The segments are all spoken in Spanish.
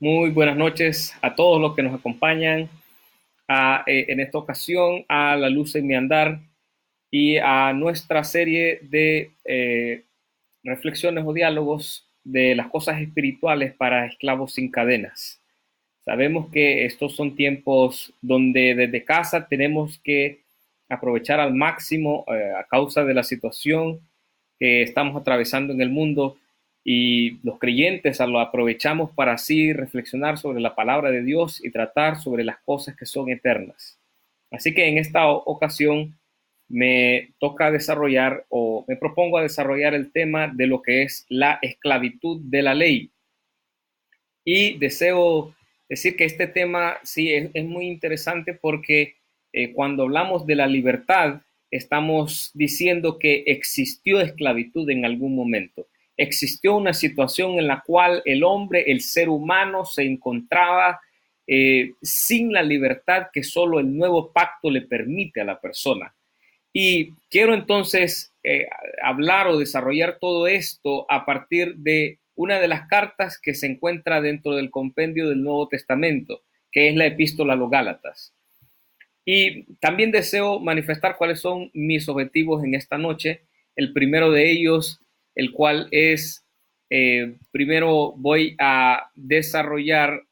Muy buenas noches a todos los que nos acompañan eh, en esta ocasión a La Luz en mi Andar y a nuestra serie de eh, reflexiones o diálogos de las cosas espirituales para esclavos sin cadenas. Sabemos que estos son tiempos donde desde casa tenemos que aprovechar al máximo eh, a causa de la situación que estamos atravesando en el mundo y los creyentes lo aprovechamos para así reflexionar sobre la palabra de Dios y tratar sobre las cosas que son eternas. Así que en esta ocasión me toca desarrollar o me propongo a desarrollar el tema de lo que es la esclavitud de la ley. Y deseo decir que este tema sí es, muy interesante porque eh, cuando hablamos de la libertad, estamos diciendo que existió esclavitud en algún momento existió una situación en la cual el hombre, el ser humano, se encontraba eh, sin la libertad que solo el nuevo pacto le permite a la persona. Y quiero entonces eh, hablar o desarrollar todo esto a partir de una de las cartas que se encuentra dentro del compendio del Nuevo Testamento, que es la epístola a los Gálatas. Y también deseo manifestar cuáles son mis objetivos en esta noche. El primero de ellos el cual es, eh, primero voy a desarrollar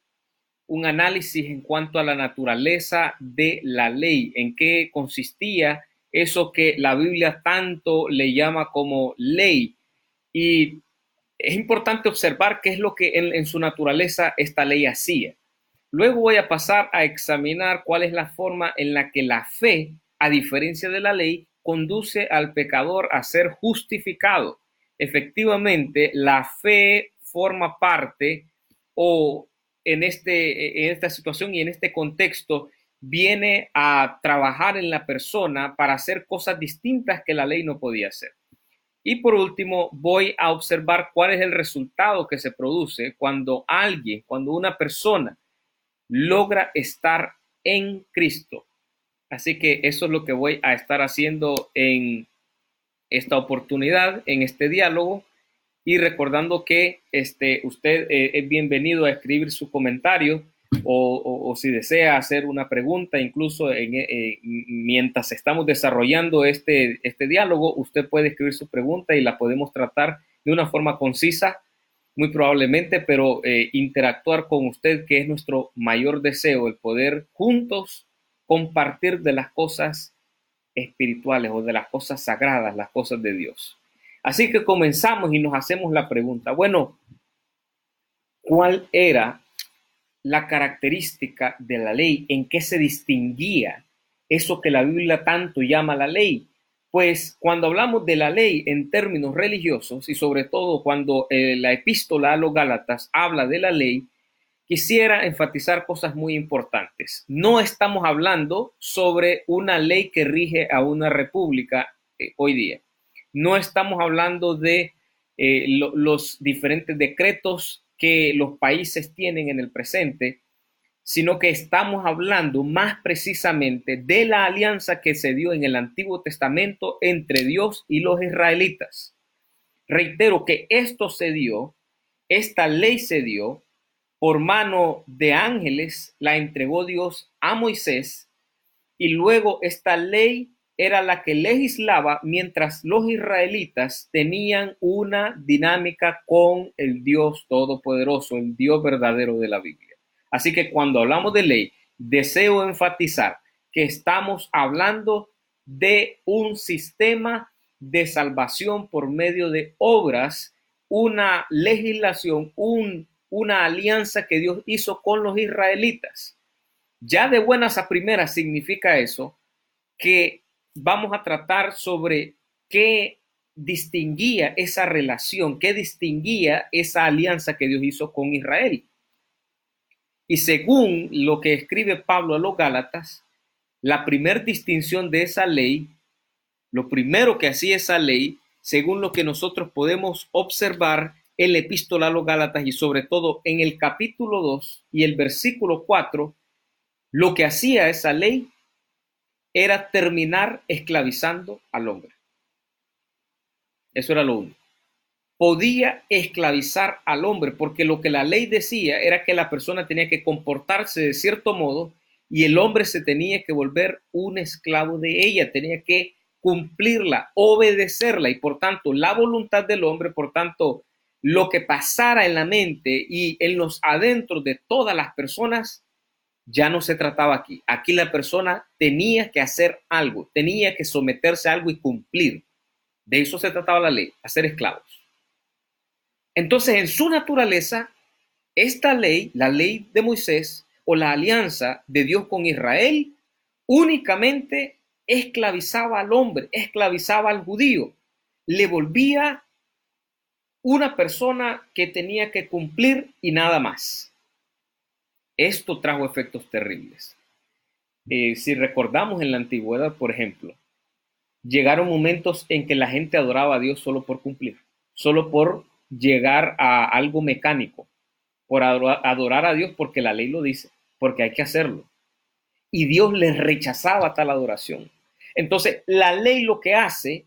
un análisis en cuanto a la naturaleza de la ley, en qué consistía eso que la Biblia tanto le llama como ley. Y es importante observar qué es lo que en, en, su naturaleza esta ley hacía. Luego voy a pasar a examinar cuál es la forma en la que la fe, a diferencia de la ley, conduce al pecador a ser justificado efectivamente la fe forma parte o en, este, en esta situación y en este contexto viene a trabajar en la persona para hacer cosas distintas que la ley no podía hacer. Y por último, voy a observar cuál es el resultado que se produce cuando alguien, cuando una persona logra estar en Cristo. Así que eso es lo que voy a estar haciendo en esta oportunidad en este diálogo y recordando que este, usted eh, es bienvenido a escribir su comentario o, si desea hacer una pregunta, incluso eh, mientras estamos desarrollando este, este diálogo, usted puede escribir su pregunta y la podemos tratar de una forma concisa, muy probablemente, pero eh, interactuar con usted, que es nuestro mayor deseo, el poder juntos compartir de las cosas espirituales o de las cosas sagradas, las cosas de Dios. Así que comenzamos y nos hacemos la pregunta, bueno, ¿cuál era la característica de la ley? ¿En qué se distinguía eso que la Biblia tanto llama la ley? Pues cuando hablamos de la ley en términos religiosos y sobre todo cuando eh, la epístola a los Gálatas habla de la ley, quisiera enfatizar cosas muy importantes. No estamos hablando sobre una ley que rige a una república eh, hoy día. No estamos hablando de eh, los diferentes decretos que los países tienen en el presente, sino que estamos hablando más precisamente de la alianza que se dio en el Antiguo Testamento entre Dios y los israelitas. Reitero que esto se dio, esta ley se dio por mano de ángeles la entregó Dios a Moisés y luego esta ley era la que legislaba mientras los israelitas tenían una dinámica con el Dios Todopoderoso, el Dios verdadero de la Biblia. Así que cuando hablamos de ley, deseo enfatizar que estamos hablando de un sistema de salvación por medio de obras, una legislación, un una alianza que Dios hizo con los israelitas. Ya de buenas a primeras significa eso que vamos a tratar sobre qué distinguía esa relación, qué distinguía esa alianza que Dios hizo con Israel. Y según lo que escribe Pablo a los Gálatas, la primera distinción de esa ley, lo primero que hacía esa ley, según lo que nosotros podemos observar, el epístola a los Gálatas y sobre todo en el capítulo 2 y el versículo 4, lo que hacía esa ley era terminar esclavizando al hombre. Eso era lo único. podía esclavizar al hombre, porque lo que la ley decía era que la persona tenía que comportarse de cierto modo y el hombre se tenía que volver un esclavo de ella, tenía que cumplirla, obedecerla y por tanto la voluntad del hombre, por tanto lo que pasara en la mente y en los adentros de todas las personas, ya no se trataba aquí. Aquí la persona tenía que hacer algo, tenía que someterse a algo y cumplir. De eso se trataba la ley, hacer esclavos. Entonces, en su naturaleza, esta ley, la ley de Moisés o la alianza de Dios con Israel, únicamente esclavizaba al hombre, esclavizaba al judío, le volvía una persona que tenía que cumplir y nada más. Esto trajo efectos terribles. Eh, si recordamos en la antigüedad, por ejemplo, llegaron momentos en que la gente adoraba a Dios solo por cumplir, solo por llegar a algo mecánico, por adorar a Dios porque la ley lo dice, porque hay que hacerlo. Y Dios les rechazaba tal adoración. Entonces, la ley lo que hace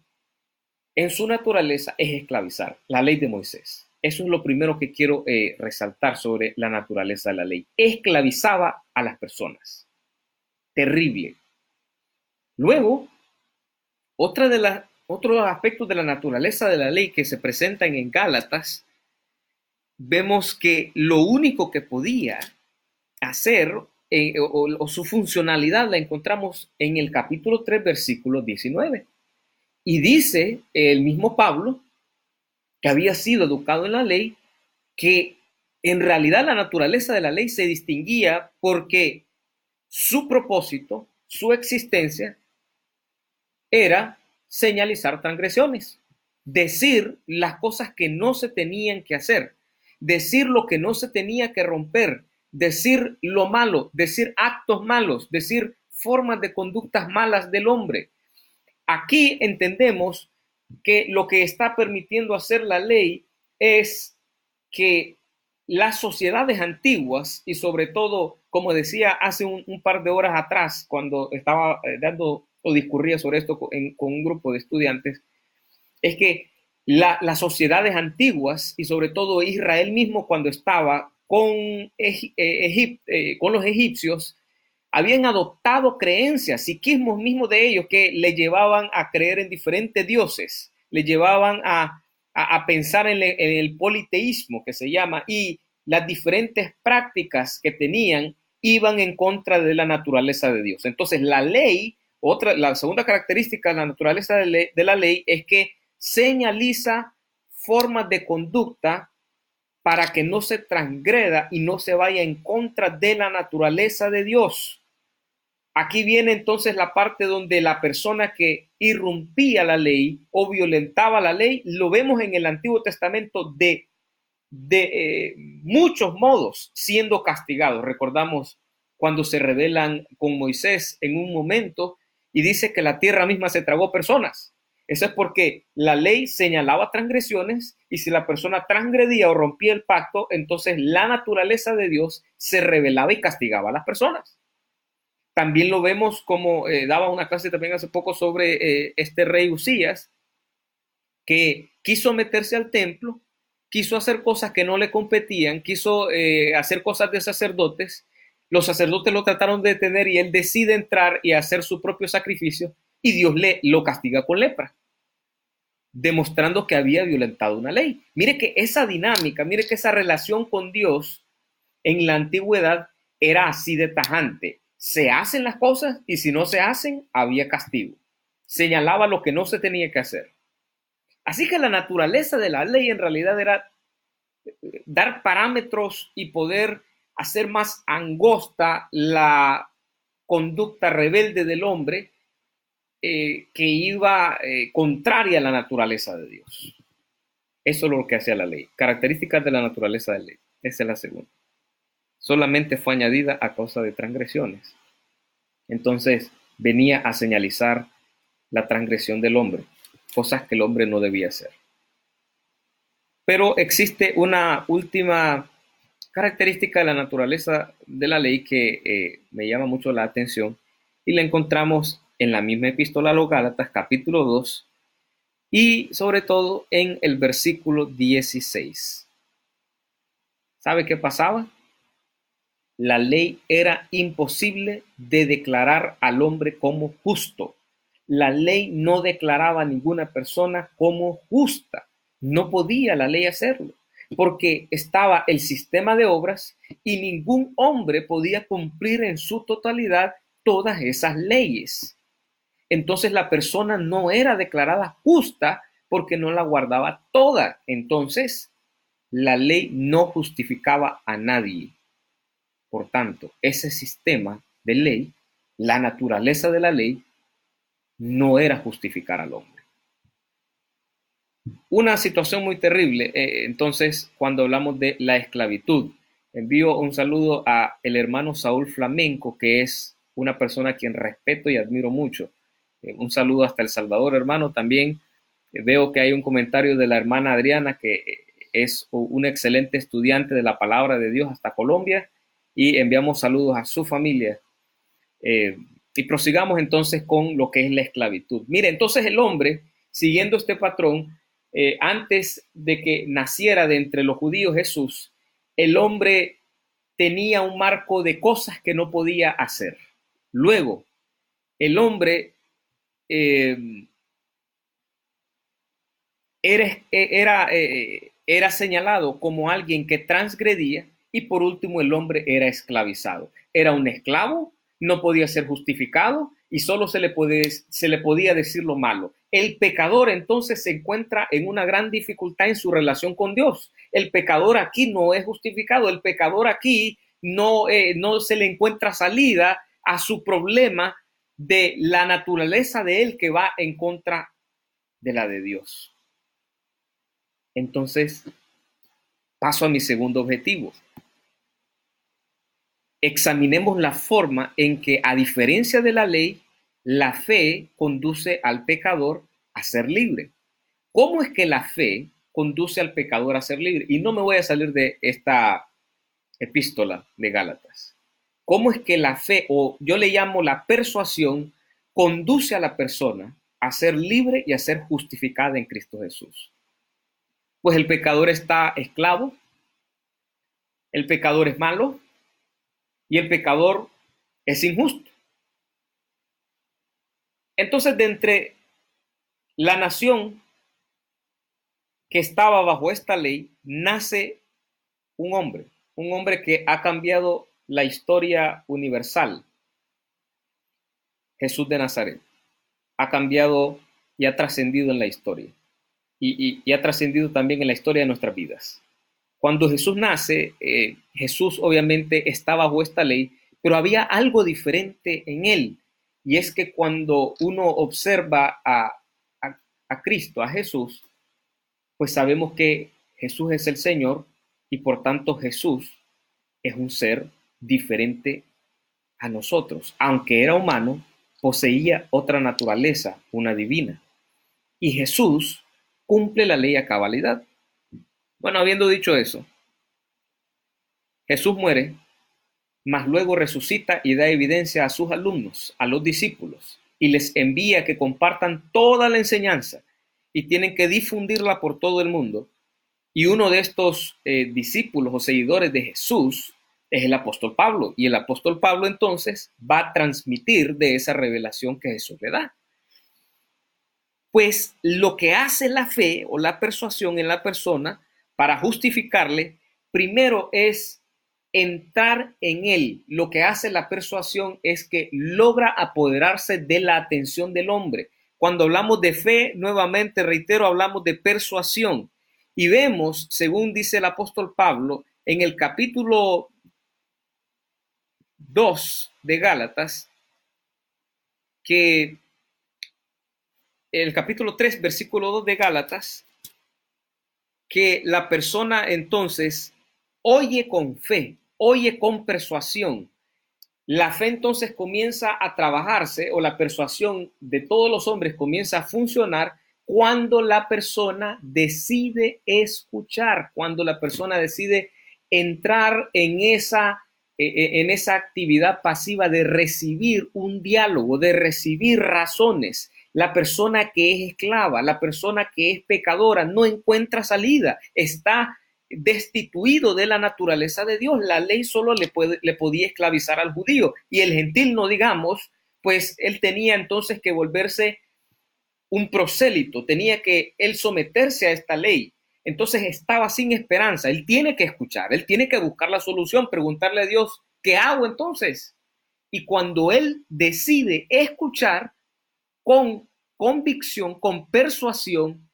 en su naturaleza es esclavizar, la ley de Moisés. Eso es lo primero que quiero eh, resaltar sobre la naturaleza de la ley. Esclavizaba a las personas. Terrible. Luego, otra de las otros aspectos de la naturaleza de la ley que se presentan en Gálatas, vemos que lo único que podía hacer eh, o, su funcionalidad la encontramos en el capítulo 3, versículo 19. Y dice el mismo Pablo, que había sido educado en la ley, que en realidad la naturaleza de la ley se distinguía porque su propósito, su existencia, era señalizar transgresiones, decir las cosas que no se tenían que hacer, decir lo que no se tenía que romper, decir lo malo, decir actos malos, decir formas de conductas malas del hombre. Aquí entendemos que lo que está permitiendo hacer la ley es que las sociedades antiguas y sobre todo, como decía hace un, par de horas atrás, cuando estaba eh, dando o discurría sobre esto con, un grupo de estudiantes, es que las sociedades antiguas y sobre todo Israel mismo cuando estaba con, eh, eh, con los egipcios, habían adoptado creencias, psiquismos mismos de ellos que le llevaban a creer en diferentes dioses, le llevaban a, pensar en, el politeísmo que se llama y las diferentes prácticas que tenían iban en contra de la naturaleza de Dios. Entonces la ley otra, la segunda característica de la naturaleza de, la ley es que señaliza formas de conducta para que no se transgreda y no se vaya en contra de la naturaleza de Dios. Aquí viene entonces la parte donde la persona que irrumpía la ley o violentaba la ley, lo vemos en el Antiguo Testamento de, de eh, muchos modos siendo castigado. Recordamos cuando se rebelan con Moisés en un momento y dice que la tierra misma se tragó personas. Eso es porque la ley señalaba transgresiones y si la persona transgredía o rompía el pacto, entonces la naturaleza de Dios se revelaba y castigaba a las personas. También lo vemos como eh, daba una clase también hace poco sobre eh, este rey Usías, que quiso meterse al templo, quiso hacer cosas que no le competían, quiso eh, hacer cosas de sacerdotes los sacerdotes lo trataron de detener y él decide entrar y hacer su propio sacrificio y Dios le lo castiga con lepra, demostrando que había violentado una ley. Mire que esa dinámica, mire que esa relación con Dios en la antigüedad era así de tajante. Se hacen las cosas y si no se hacen, había castigo. Señalaba lo que no se tenía que hacer. Así que la naturaleza de la ley en realidad era dar parámetros y poder hacer más angosta la conducta rebelde del hombre eh, que iba eh, contraria a la naturaleza de Dios. Eso es lo que hacía la ley. Características de la naturaleza de la ley. Esa es la segunda. Solamente fue añadida a causa de transgresiones. Entonces venía a señalizar la transgresión del hombre, cosas que el hombre no debía hacer. Pero existe una última característica de la naturaleza de la ley que eh, me llama mucho la atención y la encontramos en la misma epístola a los Gálatas, capítulo 2, y sobre todo en el versículo 16. ¿Sabe qué pasaba? La ley era imposible de declarar al hombre como justo. La ley no declaraba a ninguna persona como justa. No podía la ley hacerlo, porque estaba el sistema de obras y ningún hombre podía cumplir en su totalidad todas esas leyes. Entonces la persona no era declarada justa porque no la guardaba toda. Entonces la ley no justificaba a nadie. Por tanto, ese sistema de ley, la naturaleza de la ley, no era justificar al hombre. Una situación muy terrible, eh, entonces, cuando hablamos de la esclavitud. Envío un saludo a el hermano Saúl Flamenco, que es una persona a quien respeto y admiro mucho. Eh, un saludo hasta El Salvador, hermano. También eh, veo que hay un comentario de la hermana Adriana, que es un excelente estudiante de la palabra de Dios hasta Colombia. Y enviamos saludos a su familia. y prosigamos entonces con lo que es la esclavitud. Mire, entonces el hombre, siguiendo este patrón, eh, antes de que naciera de entre los judíos Jesús, el hombre tenía un marco de cosas que no podía hacer. Luego, el hombre eh, era, eh, era señalado como alguien que transgredía y por último el hombre era esclavizado. Era un esclavo, no podía ser justificado y solo se le, puede, se le podía decir lo malo. El pecador entonces se encuentra en una gran dificultad en su relación con Dios. El pecador aquí no es justificado, el pecador aquí no, eh, no se le encuentra salida a su problema de la naturaleza de él que va en contra de la de Dios. Entonces, paso a mi segundo objetivo examinemos la forma en que, a diferencia de la ley, la fe conduce al pecador a ser libre. ¿Cómo es que la fe conduce al pecador a ser libre? Y no me voy a salir de esta epístola de Gálatas. ¿Cómo es que la fe, o yo le llamo la persuasión, conduce a la persona a ser libre y a ser justificada en Cristo Jesús? Pues el pecador está esclavo, el pecador es malo, y el pecador es injusto. Entonces, de entre la nación que estaba bajo esta ley, nace un hombre, un hombre que ha cambiado la historia universal. Jesús de Nazaret ha cambiado y ha trascendido en la historia. Y, y ha trascendido también en la historia de nuestras vidas. Cuando Jesús nace, eh, Jesús obviamente está bajo esta ley, pero había algo diferente en él. Y es que cuando uno observa a, a Cristo, a Jesús, pues sabemos que Jesús es el Señor y por tanto Jesús es un ser diferente a nosotros. Aunque era humano, poseía otra naturaleza, una divina. Y Jesús cumple la ley a cabalidad. Bueno, habiendo dicho eso, Jesús muere, mas luego resucita y da evidencia a sus alumnos, a los discípulos, y les envía que compartan toda la enseñanza y tienen que difundirla por todo el mundo. Y uno de estos eh, discípulos o seguidores de Jesús es el apóstol Pablo. Y el apóstol Pablo entonces va a transmitir de esa revelación que Jesús le da. Pues lo que hace la fe o la persuasión en la persona para justificarle, primero es entrar en él. Lo que hace la persuasión es que logra apoderarse de la atención del hombre. Cuando hablamos de fe, nuevamente reitero, hablamos de persuasión. Y vemos, según dice el apóstol Pablo, en el capítulo 2 de Gálatas, que el capítulo 3, versículo 2 de Gálatas, que la persona entonces oye con fe, oye con persuasión. La fe entonces comienza a trabajarse o la persuasión de todos los hombres comienza a funcionar cuando la persona decide escuchar, cuando la persona decide entrar en esa, e, e, en esa actividad pasiva de recibir un diálogo, de recibir razones. La persona que es esclava, la persona que es pecadora, no encuentra salida, está destituido de la naturaleza de Dios. La ley solo le, puede, le podía esclavizar al judío y el gentil, no digamos, pues él tenía entonces que volverse un prosélito, tenía que él someterse a esta ley. Entonces estaba sin esperanza. Él tiene que escuchar, él tiene que buscar la solución, preguntarle a Dios, ¿qué hago entonces? Y cuando él decide escuchar, con convicción, con persuasión,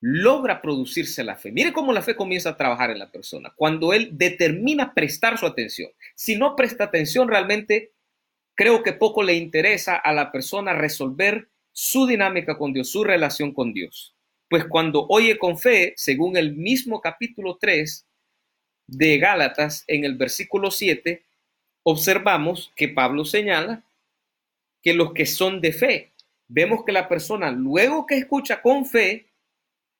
logra producirse la fe. Mire cómo la fe comienza a trabajar en la persona. Cuando él determina prestar su atención. Si no presta atención, realmente creo que poco le interesa a la persona resolver su dinámica con Dios, su relación con Dios. Pues cuando oye con fe, según el mismo capítulo 3 de Gálatas, en el versículo 7, observamos que Pablo señala que los que son de fe, vemos que la persona luego que escucha con fe,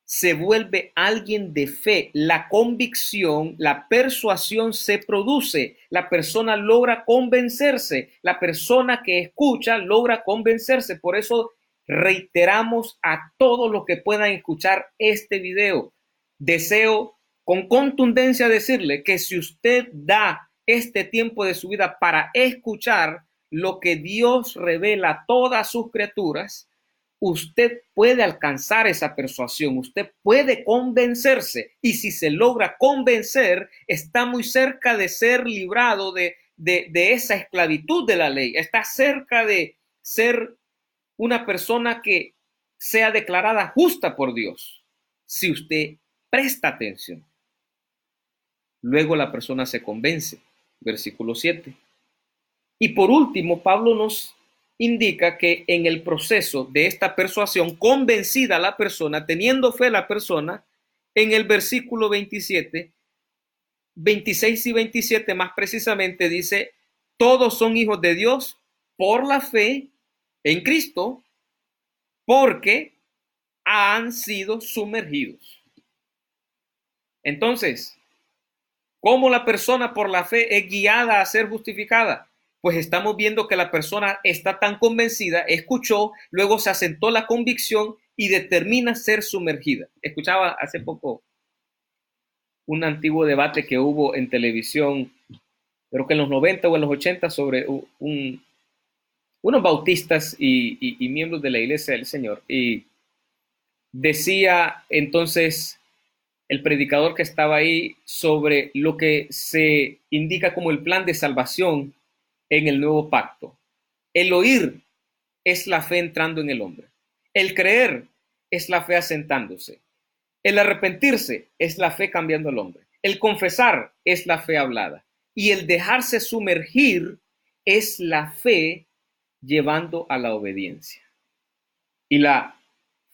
se vuelve alguien de fe. La convicción, la persuasión se produce. La persona logra convencerse. La persona que escucha logra convencerse. Por eso reiteramos a todos los que puedan escuchar este video. Deseo con contundencia decirle que si usted da este tiempo de su vida para escuchar, lo que Dios revela a todas sus criaturas, usted puede alcanzar esa persuasión, usted puede convencerse y si se logra convencer, está muy cerca de ser librado de, de, esa esclavitud de la ley, está cerca de ser una persona que sea declarada justa por Dios, si usted presta atención. Luego la persona se convence, versículo 7 y por último, Pablo nos indica que en el proceso de esta persuasión, convencida la persona, teniendo fe la persona, en el versículo 27, 26 y 27 más precisamente dice, todos son hijos de Dios por la fe en Cristo, porque han sido sumergidos. Entonces, ¿cómo la persona por la fe es guiada a ser justificada? Pues estamos viendo que la persona está tan convencida, escuchó, luego se asentó la convicción y determina ser sumergida. Escuchaba hace poco un antiguo debate que hubo en televisión, creo que en los 90 o en los 80, sobre un, unos bautistas y, y miembros de la iglesia del Señor. Y decía entonces el predicador que estaba ahí sobre lo que se indica como el plan de salvación en el nuevo pacto. El oír es la fe entrando en el hombre. El creer es la fe asentándose. El arrepentirse es la fe cambiando al hombre. El confesar es la fe hablada. Y el dejarse sumergir es la fe llevando a la obediencia. Y la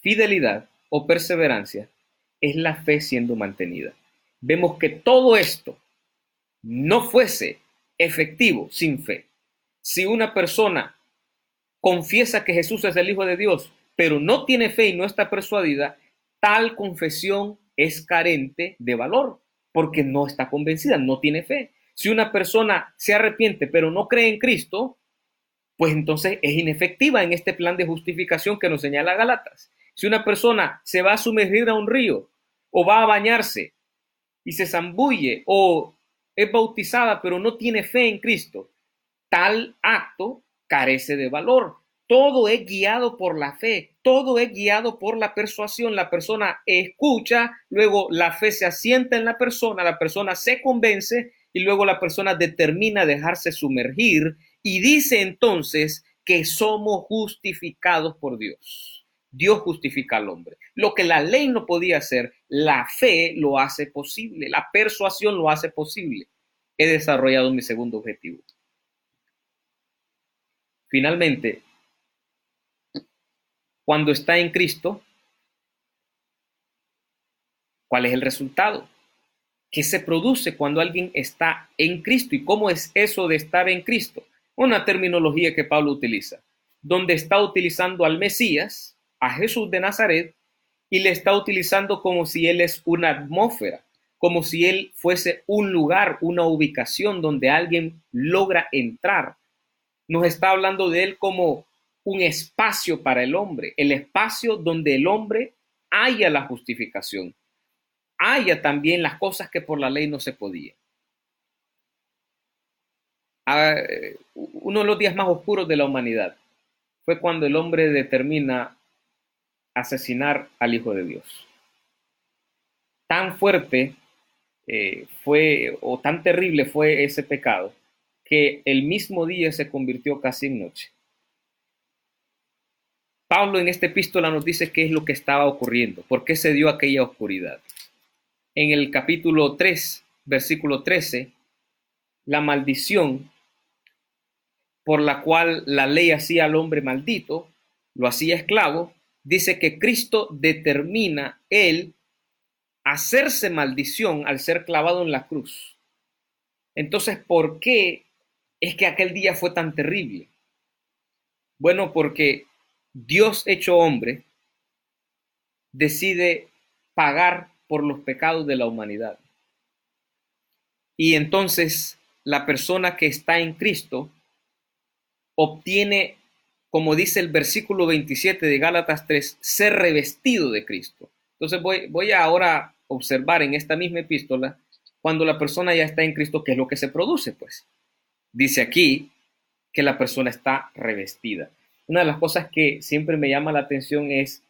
fidelidad o perseverancia es la fe siendo mantenida. Vemos que todo esto no fuese efectivo sin fe. Si una persona confiesa que Jesús es el Hijo de Dios, pero no tiene fe y no está persuadida, tal confesión es carente de valor, porque no está convencida, no tiene fe. Si una persona se arrepiente, pero no cree en Cristo, pues entonces es inefectiva en este plan de justificación que nos señala Galatas. Si una persona se va a sumergir a un río o va a bañarse y se zambulle o es bautizada pero no tiene fe en Cristo, tal acto carece de valor. Todo es guiado por la fe, todo es guiado por la persuasión. La persona escucha, luego la fe se asienta en la persona, la persona se convence y luego la persona determina dejarse sumergir y dice entonces que somos justificados por Dios. Dios justifica al hombre. Lo que la ley no podía hacer, la fe lo hace posible, la persuasión lo hace posible he desarrollado mi segundo objetivo. Finalmente, cuando está en Cristo, ¿cuál es el resultado? ¿Qué se produce cuando alguien está en Cristo? ¿Y cómo es eso de estar en Cristo? Una terminología que Pablo utiliza, donde está utilizando al Mesías, a Jesús de Nazaret, y le está utilizando como si él es una atmósfera, como si él fuese un lugar, una ubicación donde alguien logra entrar. Nos está hablando de él como un espacio para el hombre, el espacio donde el hombre haya la justificación, haya también las cosas que por la ley no se podían. Ah, uno de los días más oscuros de la humanidad fue cuando el hombre determina asesinar al Hijo de Dios. Tan fuerte eh, fue o tan terrible fue ese pecado que el mismo día se convirtió casi en noche. Pablo en esta epístola nos dice qué es lo que estaba ocurriendo, por qué se dio aquella oscuridad. En el capítulo 3, versículo 13, la maldición por la cual la ley hacía al hombre maldito, lo hacía esclavo, dice que Cristo determina él hacerse maldición al ser clavado en la cruz. Entonces, ¿por qué es que aquel día fue tan terrible? Bueno, porque Dios hecho hombre decide pagar por los pecados de la humanidad. Y entonces la persona que está en Cristo obtiene, como dice el versículo 27 de Gálatas 3, ser revestido de Cristo. Entonces voy, voy a ahora observar en esta misma epístola cuando la persona ya está en Cristo, qué es lo que se produce, pues. Dice aquí que la persona está revestida. Una de las cosas que siempre me llama la atención es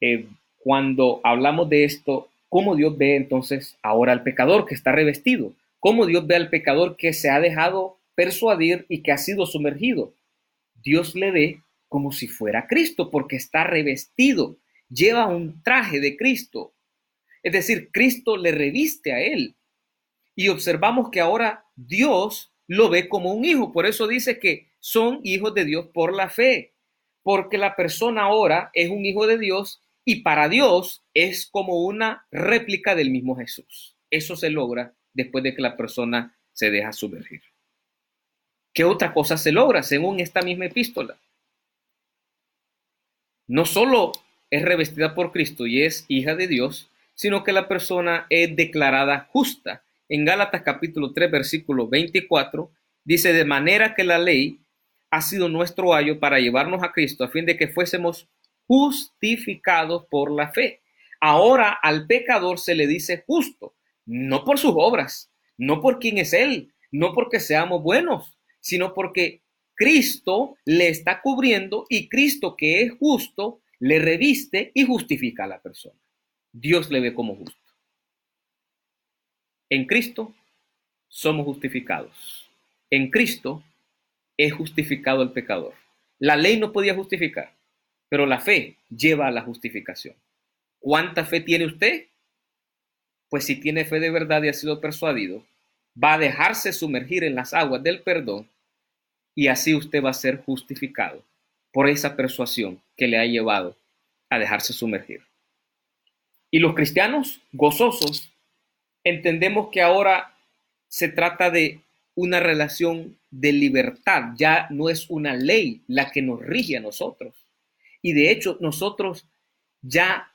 eh, cuando hablamos de esto, cómo Dios ve entonces ahora al pecador que está revestido, cómo Dios ve al pecador que se ha dejado persuadir y que ha sido sumergido. Dios le ve como si fuera Cristo porque está revestido, lleva un traje de Cristo, es decir, Cristo le reviste a él. Y observamos que ahora Dios lo ve como un hijo. Por eso dice que son hijos de Dios por la fe. Porque la persona ahora es un hijo de Dios y para Dios es como una réplica del mismo Jesús. Eso se logra después de que la persona se deja sumergir. ¿Qué otra cosa se logra según esta misma epístola? No solo es revestida por Cristo y es hija de Dios, sino que la persona es declarada justa. En Gálatas capítulo 3, versículo 24, dice, de manera que la ley ha sido nuestro ayo para llevarnos a Cristo, a fin de que fuésemos justificados por la fe. Ahora al pecador se le dice justo, no por sus obras, no por quién es Él, no porque seamos buenos, sino porque Cristo le está cubriendo y Cristo que es justo le reviste y justifica a la persona. Dios le ve como justo. En Cristo somos justificados. En Cristo es justificado el pecador. La ley no podía justificar, pero la fe lleva a la justificación. ¿Cuánta fe tiene usted? Pues si tiene fe de verdad y ha sido persuadido, va a dejarse sumergir en las aguas del perdón y así usted va a ser justificado por esa persuasión que le ha llevado a dejarse sumergir. Y los cristianos gozosos entendemos que ahora se trata de una relación de libertad, ya no es una ley la que nos rige a nosotros. Y de hecho nosotros ya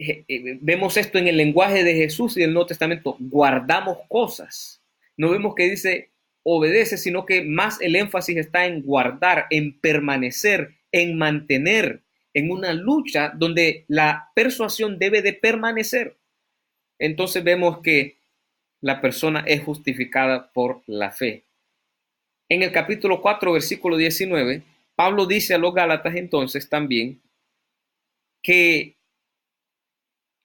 eh, eh, vemos esto en el lenguaje de Jesús y del Nuevo Testamento, guardamos cosas. No vemos que dice obedece, sino que más el énfasis está en guardar, en permanecer, en mantener, en una lucha donde la persuasión debe de permanecer. Entonces vemos que la persona es justificada por la fe. En el capítulo 4, versículo 19, Pablo dice a los Gálatas entonces también que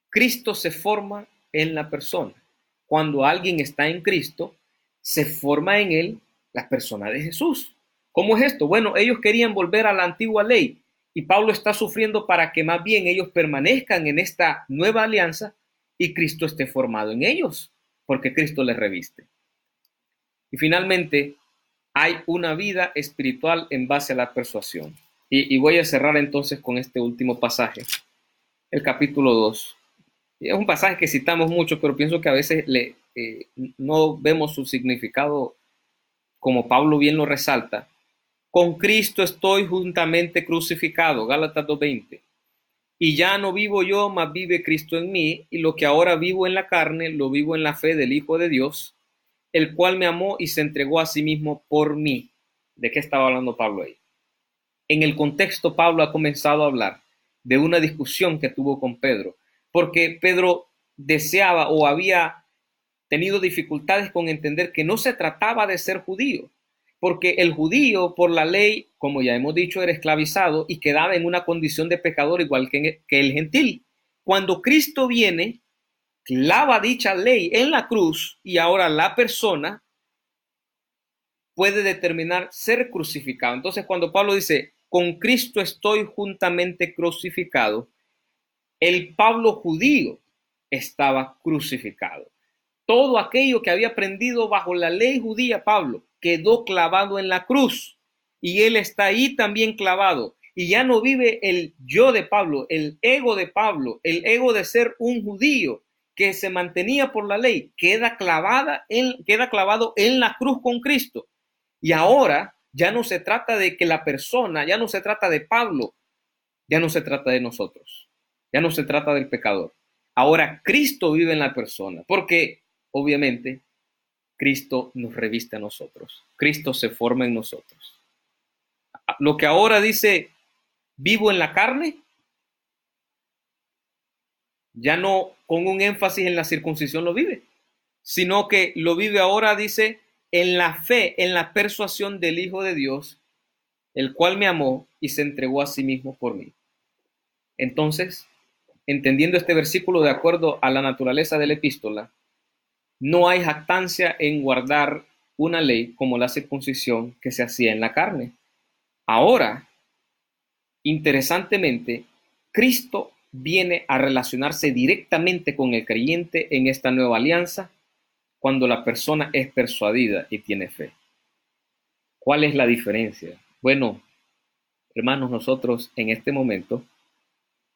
Cristo se forma en la persona. Cuando alguien está en Cristo, se forma en él la persona de Jesús. ¿Cómo es esto? Bueno, ellos querían volver a la antigua ley, y Pablo está sufriendo para que más bien ellos permanezcan en esta nueva alianza y Cristo esté formado en ellos, porque Cristo les reviste. Y finalmente, hay una vida espiritual en base a la persuasión. Y, voy a cerrar entonces con este último pasaje, el capítulo 2. Es un pasaje que citamos mucho, pero pienso que a veces le, no vemos su significado como Pablo bien lo resalta. Con Cristo estoy juntamente crucificado, Gálatas 2.20. Y ya no vivo yo, mas vive Cristo en mí, y lo que ahora vivo en la carne, lo vivo en la fe del Hijo de Dios, el cual me amó y se entregó a sí mismo por mí. ¿De qué estaba hablando Pablo ahí? en el contexto Pablo ha comenzado a hablar de una discusión que tuvo con Pedro, porque Pedro deseaba o había tenido dificultades con entender que no se trataba de ser judío, porque el judío por la ley, como ya hemos dicho, era esclavizado y quedaba en una condición de pecador igual que, el gentil. Cuando Cristo viene, clava dicha ley en la cruz y ahora la persona puede determinar ser crucificado. Entonces, cuando Pablo dice, con Cristo estoy juntamente crucificado, el Pablo judío estaba crucificado. Todo aquello que había aprendido bajo la ley judía, Pablo, quedó clavado en la cruz y él está ahí también clavado. Y ya no vive el yo de Pablo, el ego de Pablo, el ego de ser un judío que se mantenía por la ley, queda clavada en, queda clavado en la cruz con Cristo. Y ahora ya no se trata de que la persona, ya no se trata de Pablo, ya no se trata de nosotros, ya no se trata del pecador. Ahora Cristo vive en la persona, porque obviamente Cristo nos reviste a nosotros. Cristo se forma en nosotros. Lo que ahora dice, vivo en la carne, ya no con un énfasis en la circuncisión lo vive, sino que lo vive ahora, dice, en la fe, en la persuasión del Hijo de Dios, el cual me amó y se entregó a sí mismo por mí. Entonces, entendiendo este versículo de acuerdo a la naturaleza de la epístola, no hay jactancia en guardar una ley como la circuncisión que se hacía en la carne. Ahora, interesantemente, Cristo viene a relacionarse directamente con el creyente en esta nueva alianza cuando la persona es persuadida y tiene fe. ¿Cuál es la diferencia? Bueno, hermanos, nosotros en este momento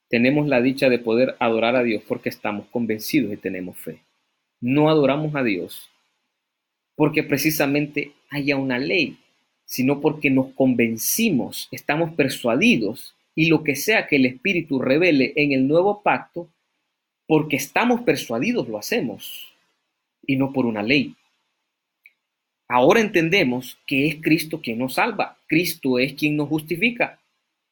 tenemos la dicha de poder adorar a Dios porque estamos convencidos y tenemos fe no adoramos a Dios porque precisamente haya una ley, sino porque nos convencimos, estamos persuadidos y lo que sea que el Espíritu revele en el nuevo pacto, porque estamos persuadidos lo hacemos y no por una ley. Ahora entendemos que es Cristo quien nos salva, Cristo es quien nos justifica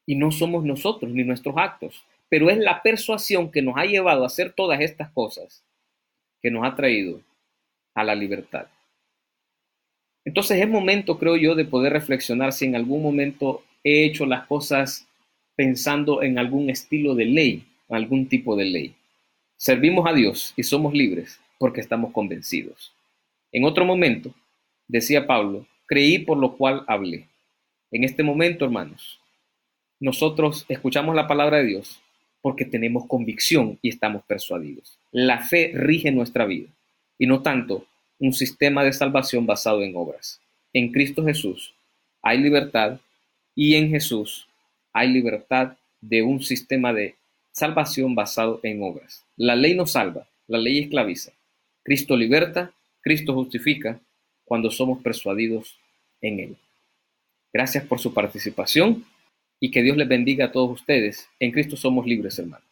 y no somos nosotros ni nuestros actos, pero es la persuasión que nos ha llevado a hacer todas estas cosas que nos ha traído a la libertad. Entonces es momento, creo yo, de poder reflexionar si en algún momento he hecho las cosas pensando en algún estilo de ley, algún tipo de ley. Servimos a Dios y somos libres porque estamos convencidos. En otro momento, decía Pablo, creí por lo cual hablé. En este momento, hermanos, nosotros escuchamos la palabra de Dios porque tenemos convicción y estamos persuadidos. La fe rige nuestra vida y no tanto un sistema de salvación basado en obras. En Cristo Jesús hay libertad y en Jesús hay libertad de un sistema de salvación basado en obras. La ley no salva, la ley esclaviza. Cristo liberta, Cristo justifica cuando somos persuadidos en Él. Gracias por su participación y que Dios les bendiga a todos ustedes. En Cristo somos libres, hermanos.